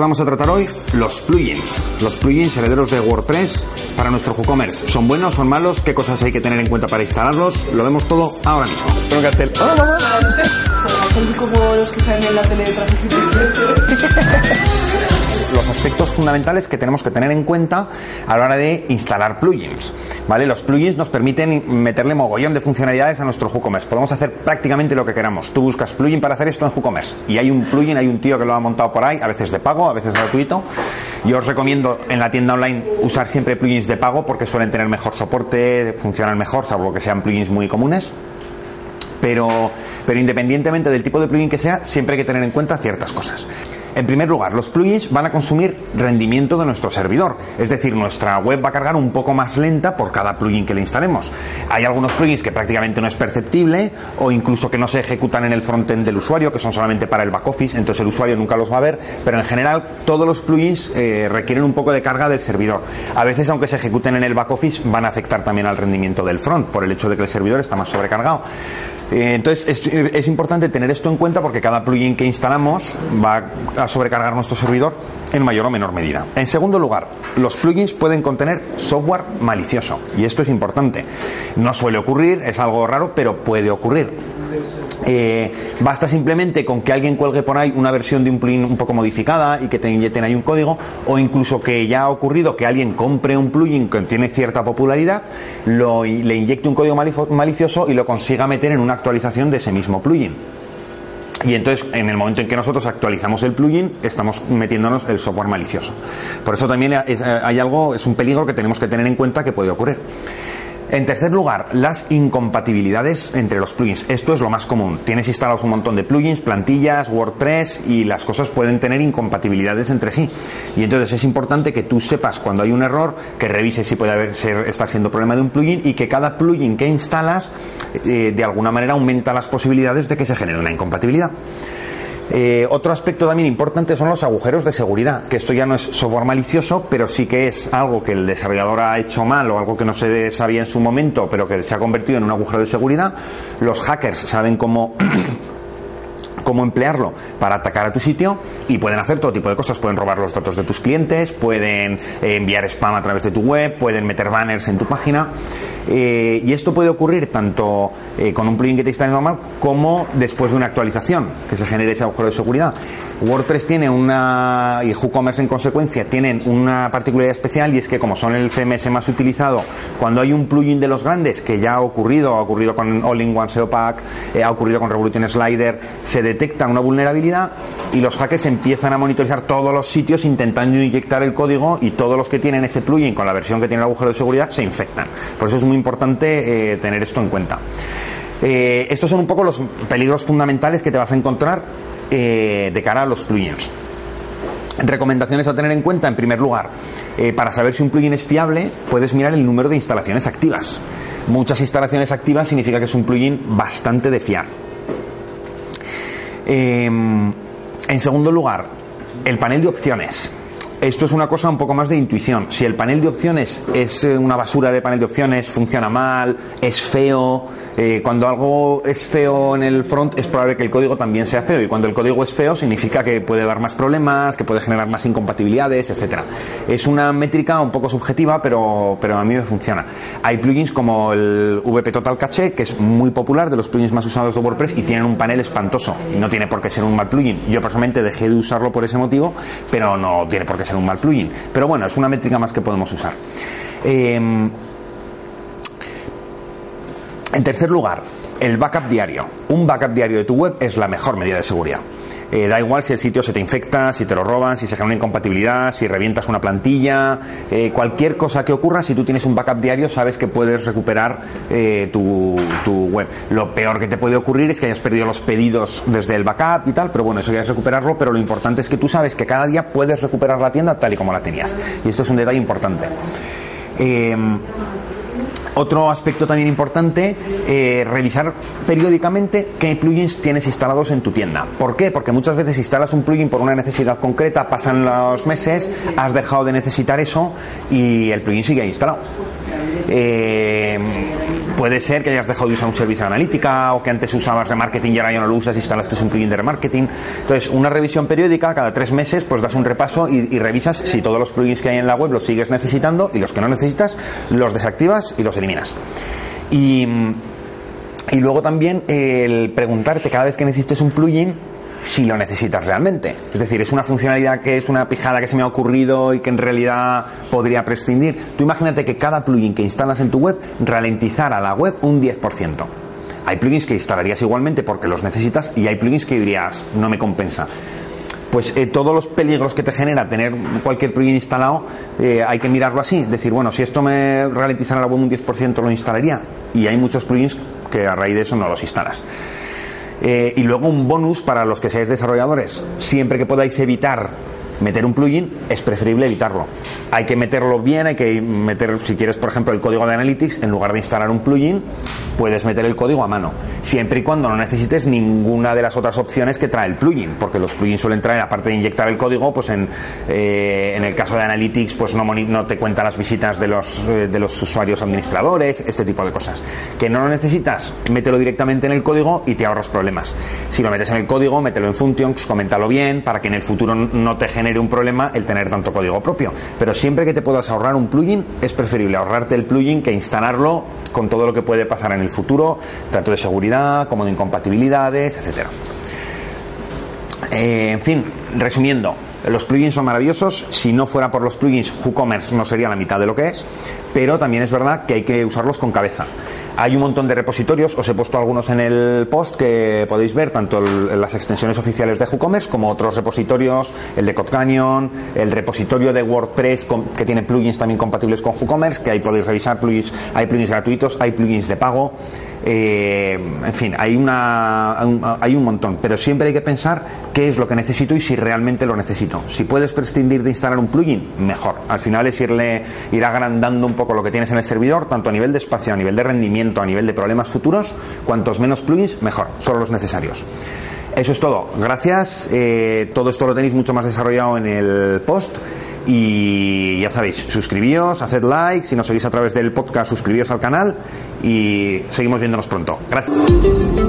¿Qué vamos a tratar hoy? Los plugins. Los plugins herederos de WordPress para nuestro WooCommerce. ¿Son buenos? ¿Son malos? ¿Qué cosas hay que tener en cuenta para instalarlos? Lo vemos todo ahora mismo. Tengo cartel. ¡Hola, mamá! Son como los que salen en la tele de los aspectos fundamentales que tenemos que tener en cuenta a la hora de instalar plugins. ¿Vale? Los plugins nos permiten meterle mogollón de funcionalidades a nuestro WooCommerce. Podemos hacer prácticamente lo que queramos. Tú buscas plugin para hacer esto en WooCommerce y hay un plugin, hay un tío que lo ha montado por ahí, a veces de pago, a veces gratuito. Yo os recomiendo en la tienda online usar siempre plugins de pago porque suelen tener mejor soporte, funcionan mejor, salvo que sean plugins muy comunes. Pero, pero independientemente del tipo de plugin que sea, siempre hay que tener en cuenta ciertas cosas. En primer lugar, los plugins van a consumir rendimiento de nuestro servidor, es decir, nuestra web va a cargar un poco más lenta por cada plugin que le instalemos. Hay algunos plugins que prácticamente no es perceptible o incluso que no se ejecutan en el frontend del usuario, que son solamente para el back office, entonces el usuario nunca los va a ver, pero en general todos los plugins eh, requieren un poco de carga del servidor. A veces, aunque se ejecuten en el back office, van a afectar también al rendimiento del front por el hecho de que el servidor está más sobrecargado. Eh, entonces es, es importante tener esto en cuenta porque cada plugin que instalamos va a sobrecargar nuestro servidor en mayor o menor medida. En segundo lugar, los plugins pueden contener software malicioso y esto es importante. No suele ocurrir, es algo raro, pero puede ocurrir. Eh, basta simplemente con que alguien cuelgue por ahí una versión de un plugin un poco modificada y que te inyecten ahí un código, o incluso que ya ha ocurrido que alguien compre un plugin que tiene cierta popularidad, lo, le inyecte un código malicioso y lo consiga meter en una actualización de ese mismo plugin. Y entonces, en el momento en que nosotros actualizamos el plugin, estamos metiéndonos el software malicioso. Por eso también hay algo, es un peligro que tenemos que tener en cuenta que puede ocurrir. En tercer lugar, las incompatibilidades entre los plugins. Esto es lo más común. Tienes instalados un montón de plugins, plantillas, WordPress y las cosas pueden tener incompatibilidades entre sí. Y entonces es importante que tú sepas cuando hay un error, que revises si puede haber, ser, estar siendo problema de un plugin y que cada plugin que instalas eh, de alguna manera aumenta las posibilidades de que se genere una incompatibilidad. Eh, otro aspecto también importante son los agujeros de seguridad, que esto ya no es software malicioso, pero sí que es algo que el desarrollador ha hecho mal o algo que no se sabía en su momento, pero que se ha convertido en un agujero de seguridad. Los hackers saben cómo cómo emplearlo para atacar a tu sitio y pueden hacer todo tipo de cosas. Pueden robar los datos de tus clientes, pueden eh, enviar spam a través de tu web, pueden meter banners en tu página. Eh, y esto puede ocurrir tanto eh, con un plugin que te instale normal como después de una actualización, que se genere ese agujero de seguridad. WordPress tiene una, y WooCommerce en consecuencia, tienen una particularidad especial y es que como son el CMS más utilizado, cuando hay un plugin de los grandes, que ya ha ocurrido, ha ocurrido con All-in-One SEO Pack, ha ocurrido con Revolution Slider, se detecta una vulnerabilidad y los hackers empiezan a monitorizar todos los sitios intentando inyectar el código y todos los que tienen ese plugin con la versión que tiene el agujero de seguridad se infectan. Por eso es muy importante eh, tener esto en cuenta. Eh, estos son un poco los peligros fundamentales que te vas a encontrar eh, de cara a los plugins. Recomendaciones a tener en cuenta, en primer lugar, para saber si un plugin es fiable, puedes mirar el número de instalaciones activas. Muchas instalaciones activas significa que es un plugin bastante de fiar. Em, en segundo lugar, el panel de opciones. Esto es una cosa un poco más de intuición. Si el panel de opciones es eh, una basura de panel de opciones, funciona mal, es feo, eh, cuando algo es feo en el front es probable que el código también sea feo y cuando el código es feo significa que puede dar más problemas, que puede generar más incompatibilidades, etcétera. Es una métrica un poco subjetiva, pero, pero a mí me funciona. Hay plugins como el VP Total Cache, que es muy popular, de los plugins más usados de WordPress y tienen un panel espantoso. No tiene por qué ser un mal plugin. Yo personalmente dejé de usarlo por ese motivo, pero no tiene por qué ser un mal plugin. Pero bueno, es una métrica más que podemos usar. Eh, en tercer lugar, el backup diario. Un backup diario de tu web es la mejor medida de seguridad. Eh, da igual si el sitio se te infecta, si te lo roban, si se genera una incompatibilidad, si revientas una plantilla, eh, cualquier cosa que ocurra, si tú tienes un backup diario, sabes que puedes recuperar eh, tu, tu, web. Lo peor que te puede ocurrir es que hayas perdido los pedidos desde el backup y tal, pero bueno, eso ya es recuperarlo, pero lo importante es que tú sabes que cada día puedes recuperar la tienda tal y como la tenías. Y esto es un detalle importante. Otro aspecto también importante, eh, revisar periódicamente qué plugins tienes instalados en tu tienda. ¿Por qué? Porque muchas veces instalas un plugin por una necesidad concreta, pasan los meses, has dejado de necesitar eso y el plugin sigue instalado. Eh, puede ser que hayas dejado de usar un servicio de analítica o que antes usabas remarketing y ahora ya no lo usas y instalaste un plugin de remarketing. Entonces, una revisión periódica, cada tres meses, pues das un repaso y, y, revisas si todos los plugins que hay en la web los sigues necesitando y los que no necesitas los desactivas y los eliminas. Y, y luego también el preguntarte cada vez que necesites un plugin si lo necesitas realmente. Es decir, es una funcionalidad que es una pijada que se me ha ocurrido y que en realidad podría prescindir. Tú imagínate que cada plugin que instalas en tu web ralentizara la web un 10%. Hay plugins que instalarías igualmente porque los necesitas y hay plugins que dirías, no me compensa pues eh, todos los peligros que te genera tener cualquier plugin instalado eh, hay que mirarlo así, decir, bueno, si esto me ralentizara la web un 10% lo instalaría y hay muchos plugins que a raíz de eso no los instalas. Eh, y luego un bonus para los que seáis desarrolladores. Siempre que podáis evitar meter un plugin, es preferible evitarlo. Hay que meterlo bien, hay que meter, si quieres, por ejemplo, el código de Analytics, en lugar de instalar un plugin, puedes meter el código a mano. Siempre y cuando no necesites ninguna de las otras opciones que trae el plugin, porque los plugins suelen traer, aparte de inyectar el código, pues en, eh, en el caso de Analytics, pues no, no te cuenta las visitas de los, eh, de los usuarios administradores, este tipo de cosas. Que no lo necesitas, mételo directamente en el código y te ahorras problemas. Si lo metes en el código, mételo en Functions, coméntalo bien, para que en el futuro no te un problema el tener tanto código propio. Pero siempre que te puedas ahorrar un plugin, es preferible ahorrarte el plugin que instalarlo con todo lo que puede pasar en el futuro, tanto de seguridad como de incompatibilidades, etcétera. Eh, en fin, resumiendo, los plugins son maravillosos. Si no fuera por los plugins, WooCommerce no sería la mitad de lo que es. Pero también es verdad que hay que usarlos con cabeza. Hay un montón de repositorios, os he puesto algunos en el post que podéis ver, tanto las extensiones oficiales de WooCommerce como otros repositorios, el de CodeCanyon, el repositorio de WordPress con, que tiene plugins también compatibles con WooCommerce, que ahí podéis revisar plugins, hay plugins gratuitos, hay plugins de pago. Eh, en fin, hay, una, hay un montón, pero siempre hay que pensar qué es lo que necesito y si realmente lo necesito. Si puedes prescindir de instalar un plugin, mejor. Al final es irle, ir agrandando un poco lo que tienes en el servidor, tanto a nivel de espacio, a nivel de rendimiento, a nivel de problemas futuros. Cuantos menos plugins, mejor. Solo los necesarios. Eso es todo. Gracias. Eh, todo esto lo tenéis mucho más desarrollado en el post. Y ya sabéis, suscribíos, haced like, si nos seguís a través del podcast, suscribíos al canal y seguimos viéndonos pronto. Gracias.